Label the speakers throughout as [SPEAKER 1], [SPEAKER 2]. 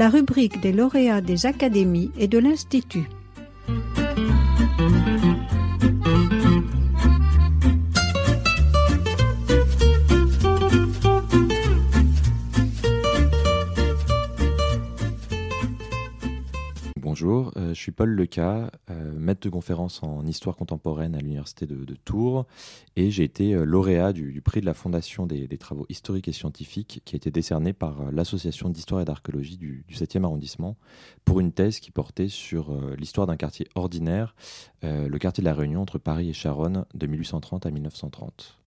[SPEAKER 1] la rubrique des lauréats des académies et de l'Institut.
[SPEAKER 2] Je suis Paul Leca, euh, maître de conférence en histoire contemporaine à l'université de, Tours et j'ai été euh, lauréat du, prix de la Fondation des, travaux historiques et scientifiques qui a été décerné par l'Association d'histoire et d'archéologie du, 7e arrondissement pour une thèse qui portait sur l'histoire d'un quartier ordinaire, le quartier de la Réunion entre Paris et Charonne de 1830 à 1930.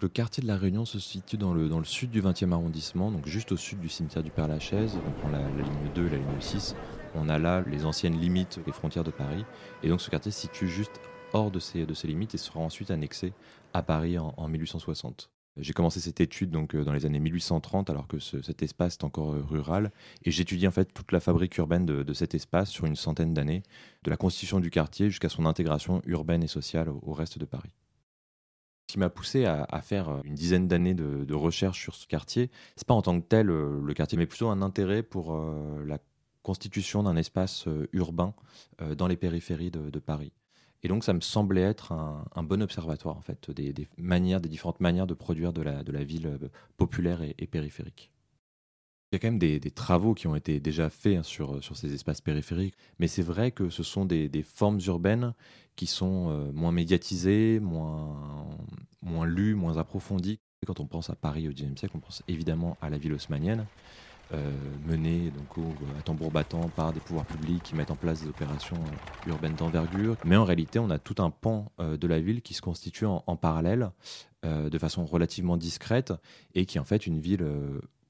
[SPEAKER 2] Le quartier de la Réunion se situe dans le, sud du 20e arrondissement, donc juste au sud du cimetière du Père-Lachaise. On prend la, ligne 2 et la ligne 6 on a là les anciennes limites des frontières de Paris. Et donc ce quartier se situe juste hors de ces, de ces limites et sera ensuite annexé à Paris en, 1860. J'ai commencé cette étude donc euh, dans les années 1830 alors que cet espace est encore euh, rural et j'étudie en fait toute la fabrique urbaine de, cet espace sur une centaine d'années, de la constitution du quartier jusqu'à son intégration urbaine et sociale au, reste de Paris. Ce qui m'a poussé à, faire euh, une dizaine d'années de, recherche sur ce quartier, c'est pas en tant que tel le quartier, mais plutôt un intérêt pour la constitution d'un espace euh, urbain euh, dans les périphéries de, Paris. Et donc, ça me semblait être un, bon observatoire, en fait, des, manières, des différentes manières de produire de la, ville euh, populaire et, périphérique. Il y a quand même des, travaux qui ont été déjà faits hein, sur ces espaces périphériques, mais c'est vrai que ce sont des, formes urbaines qui sont moins médiatisées, moins, moins lues, moins approfondies. Quand on pense à Paris au XIXe siècle, on pense évidemment à la ville haussmannienne, euh, menée donc, à tambour battant par des pouvoirs publics qui mettent en place des opérations euh, urbaines d'envergure. Mais en réalité, on a tout un pan euh, de la ville qui se constitue en, parallèle de façon relativement discrète et qui est en fait une ville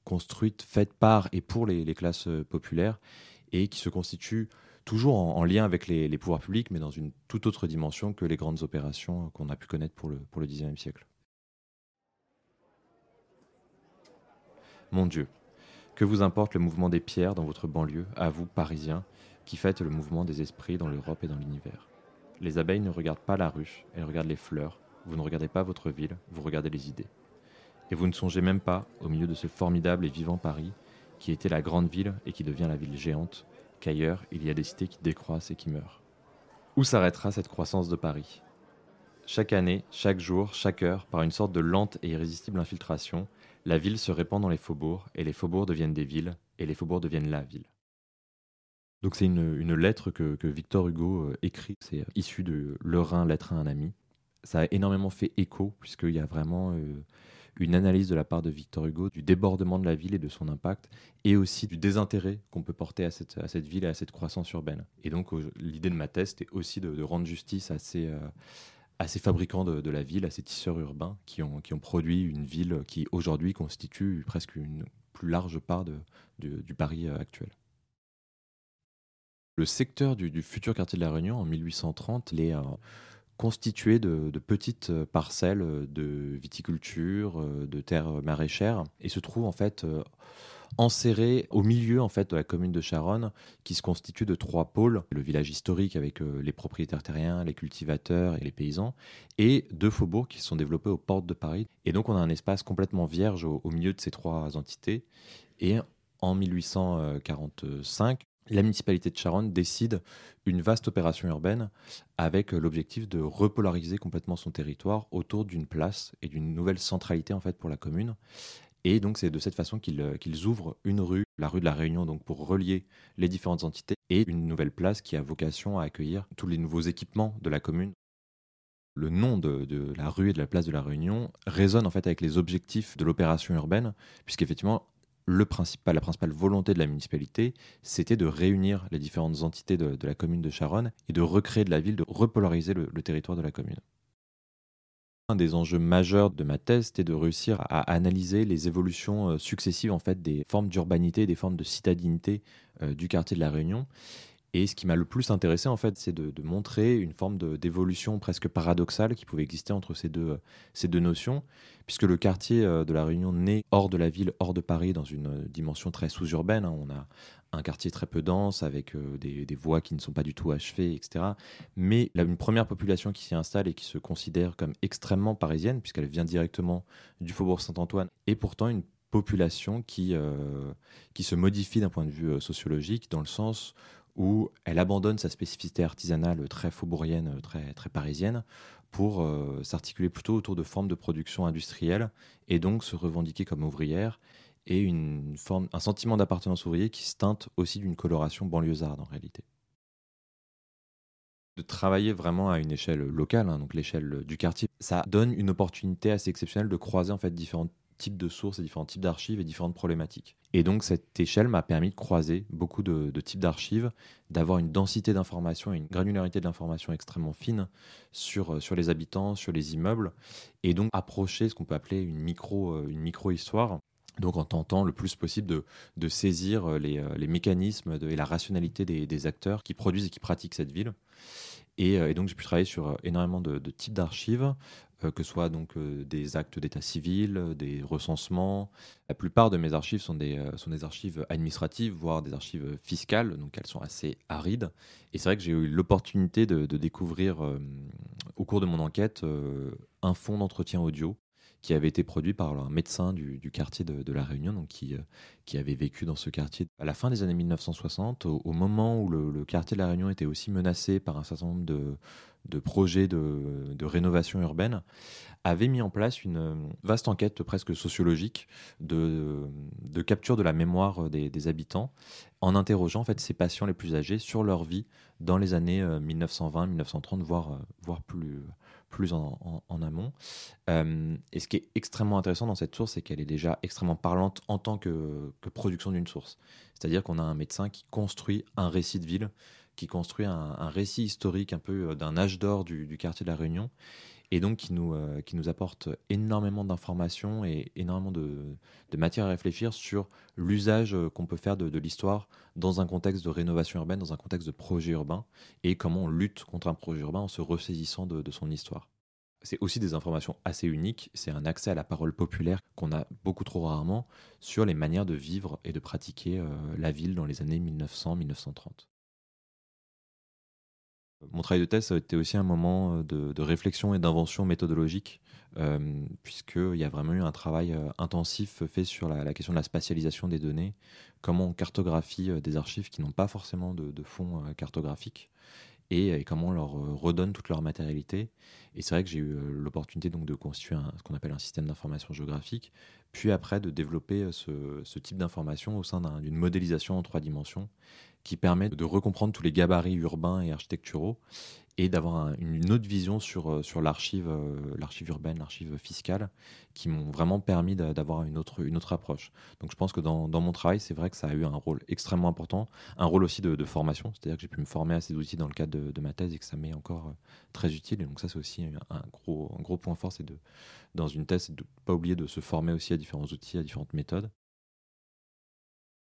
[SPEAKER 2] construite, faite par et pour les, classes populaires et qui se constitue toujours en, lien avec les, pouvoirs publics, mais dans une toute autre dimension que les grandes opérations qu'on a pu connaître pour le, pour siècle. Mon Dieu, que vous importe le mouvement des pierres dans votre banlieue, à vous, Parisiens, qui faites le mouvement des esprits dans l'Europe et dans l'univers? Les abeilles ne regardent pas la ruche, elles regardent les fleurs. Vous ne regardez pas votre ville, vous regardez les idées. Et vous ne songez même pas, au milieu de ce formidable et vivant Paris, qui était la grande ville et qui devient la ville géante, qu'ailleurs il y a des cités qui décroissent et qui meurent. Où s'arrêtera cette croissance de Paris? Chaque année, chaque jour, chaque heure, par une sorte de lente et irrésistible infiltration, la ville se répand dans les faubourgs, et les faubourgs deviennent des villes, et les faubourgs deviennent la ville. Donc c'est une, lettre que, Victor Hugo euh, écrit, c'est issu de Le Rhin, lettre à un ami. Ça a énormément fait écho, puisqu'il y a vraiment euh, une analyse de la part de Victor Hugo du débordement de la ville et de son impact, et aussi du désintérêt qu'on peut porter à cette, ville et à cette croissance urbaine. Et donc l'idée de ma thèse, est aussi de, rendre justice à ces... Euh, à ces fabricants de, la ville, à ces tisseurs urbains qui ont, qui ont produit une ville qui aujourd'hui constitue presque une plus large part de, du Paris euh, actuel. Le secteur du, futur quartier de la Réunion en 1830, il est euh, constitué de, petites euh, parcelles de viticulture, de terres maraîchères, et se trouve en fait enserré au milieu en fait de la commune de Charonne, qui se constitue de trois pôles le village historique avec euh, les propriétaires terriens, les cultivateurs et les paysans, et deux faubourgs qui sont développés aux portes de Paris. Et donc on a un espace complètement vierge au, milieu de ces trois entités. Et en 1845, la municipalité de Charonne décide une vaste opération urbaine avec l'objectif de repolariser complètement son territoire autour d'une place et d'une nouvelle centralité en fait pour la commune. Et donc, c'est de cette façon euh, qu'ils ouvrent une rue, la rue de la Réunion, donc pour relier les différentes entités, et une nouvelle place qui a vocation à accueillir tous les nouveaux équipements de la commune. Le nom de, la rue et de la place de la Réunion résonne en fait avec les objectifs de l'opération urbaine, puisqu'effectivement, la principale volonté de la municipalité, c'était de réunir les différentes entités de, la commune de Charonne et de recréer de la ville, de repolariser le territoire de la commune. Un des enjeux majeurs de ma thèse, c'était de réussir à analyser les évolutions euh, successives en fait des formes d'urbanité, des formes de citadinité euh, du quartier de la Réunion. Et ce qui m'a le plus intéressé, en fait, c'est de, montrer une forme d'évolution presque paradoxale qui pouvait exister entre ces deux, euh, ces deux notions, puisque le quartier de la Réunion naît hors de la ville, hors de Paris, dans une dimension très sous-urbaine. Hein. On a un quartier très peu dense, avec euh, des, voies qui ne sont pas du tout achevées, etc. Mais une première population qui s'y installe et qui se considère comme extrêmement parisienne, puisqu'elle vient directement du faubourg Saint-Antoine, et pourtant une population qui, qui se modifie d'un point de vue sociologique, dans le sens où elle abandonne sa spécificité artisanale très faubourienne, très, très parisienne, pour s'articuler plutôt autour de formes de production industrielle et donc se revendiquer comme ouvrière et une forme, un sentiment d'appartenance ouvrier qui se teinte aussi d'une coloration banlieusarde en réalité. De travailler vraiment à une échelle locale, hein, donc l'échelle du quartier, ça donne une opportunité assez exceptionnelle de croiser en fait différents types de sources et différents types d'archives et différentes problématiques. Et donc cette échelle m'a permis de croiser beaucoup de, types d'archives, d'avoir une densité d'informations et une granularité de l'information extrêmement fine sur, euh, sur les habitants, sur les immeubles, et donc approcher ce qu'on peut appeler une micro, euh, une micro-histoire donc en tentant le plus possible de, saisir euh, euh, les, mécanismes et la rationalité des, acteurs qui produisent et qui pratiquent cette ville. Et, donc j'ai pu travailler sur énormément de, types d'archives, que ce soit donc des actes d'état civil, des recensements. La plupart de mes archives sont des, sont des archives administratives, voire des archives fiscales, donc elles sont assez arides. Et c'est vrai que j'ai eu l'opportunité de, découvrir au cours de mon enquête un fonds d'entretien audio qui avait été produit par un médecin du, quartier de, La Réunion, donc qui, euh, qui avait vécu dans ce quartier à la fin des années 1960, au, moment où le, quartier de La Réunion était aussi menacé par un certain nombre de, de projets de, rénovation urbaine, avait mis en place une vaste enquête presque sociologique de, de capture de la mémoire des, des, habitants, en interrogeant en fait ces patients les plus âgés sur leur vie dans les années 1920, euh, 1930, voire, euh, voire plus, plus en, amont. Euh, et ce qui est extrêmement intéressant dans cette source, c'est qu'elle est déjà extrêmement parlante en tant que, production d'une source. C'est-à-dire qu'on a un médecin qui construit un récit de ville, qui construit un, récit historique un peu euh, d'un âge d'or du, quartier de la Réunion, et donc qui nous, euh, qui nous apporte énormément d'informations et énormément de, de, matière à réfléchir sur l'usage euh, qu'on peut faire de, l'histoire dans un contexte de rénovation urbaine, dans un contexte de projet urbain, et comment on lutte contre un projet urbain en se ressaisissant de, son histoire. C'est aussi des informations assez uniques, c'est un accès à la parole populaire qu'on a beaucoup trop rarement sur les manières de vivre et de pratiquer la ville dans les années 1900-1930. Mon travail de thèse a été aussi un moment euh, de, réflexion et d'invention méthodologique, euh, puisqu'il y a vraiment eu un travail euh, intensif fait sur la, question de la spatialisation des données, comment on cartographie des archives qui n'ont pas forcément de, de fond cartographique, et, comment on leur redonne toute leur matérialité. Et c'est vrai que j'ai eu l'opportunité donc de constituer ce qu'on appelle un système d'information géographique, puis après de développer ce, ce type d'information au sein d'une modélisation en trois dimensions qui permet de recomprendre tous les gabarits urbains et architecturaux et d'avoir une autre vision sur, euh, sur l'archive, euh, l'archive urbaine, l'archive fiscale, qui m'ont vraiment permis d'avoir une autre, une autre approche. Donc je pense que dans, dans mon travail, c'est vrai que ça a eu un rôle extrêmement important, un rôle aussi de, formation, c'est-à-dire que j'ai pu me former à ces outils dans le cadre de, ma thèse et que ça m'est encore euh, très utile. Et donc ça, c'est aussi un gros, un gros point fort, c'est de, dans une thèse, de ne pas oublier de se former aussi à différents outils, à différentes méthodes.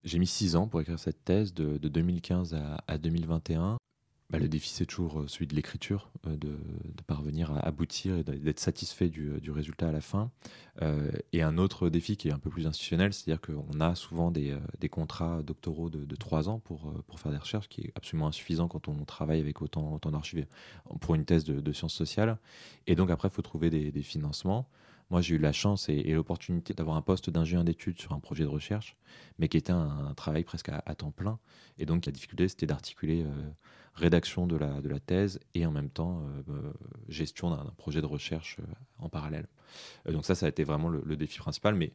[SPEAKER 2] J'ai mis six ans pour écrire cette thèse de, 2015 à, 2021. Bah, le défi, c'est toujours euh, celui de l'écriture, euh, de, parvenir à aboutir et d'être satisfait du, résultat à la fin. Euh, et un autre défi qui est un peu plus institutionnel, c'est-à-dire qu'on a souvent des, contrats doctoraux de, trois ans pour, faire des recherches, qui est absolument insuffisant quand on travaille avec autant, autant d'archives pour une thèse de, sciences sociales. Et donc après, il faut trouver des financements. Moi, j'ai eu la chance et, l'opportunité d'avoir un poste d'ingénieur d'études sur un projet de recherche, mais qui était un, travail presque à, temps plein. Et donc, la difficulté, c'était d'articuler euh, rédaction de la, thèse et en même temps euh, euh, gestion d'un projet de recherche en parallèle. donc, ça, ça a été vraiment le, défi principal. Mais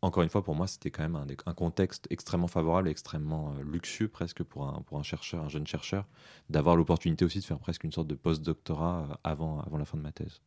[SPEAKER 2] encore une fois, pour moi, c'était quand même un, contexte extrêmement favorable, extrêmement luxueux presque pour un, chercheur, un jeune chercheur, d'avoir l'opportunité aussi de faire presque une sorte de post-doctorat avant la fin de ma thèse.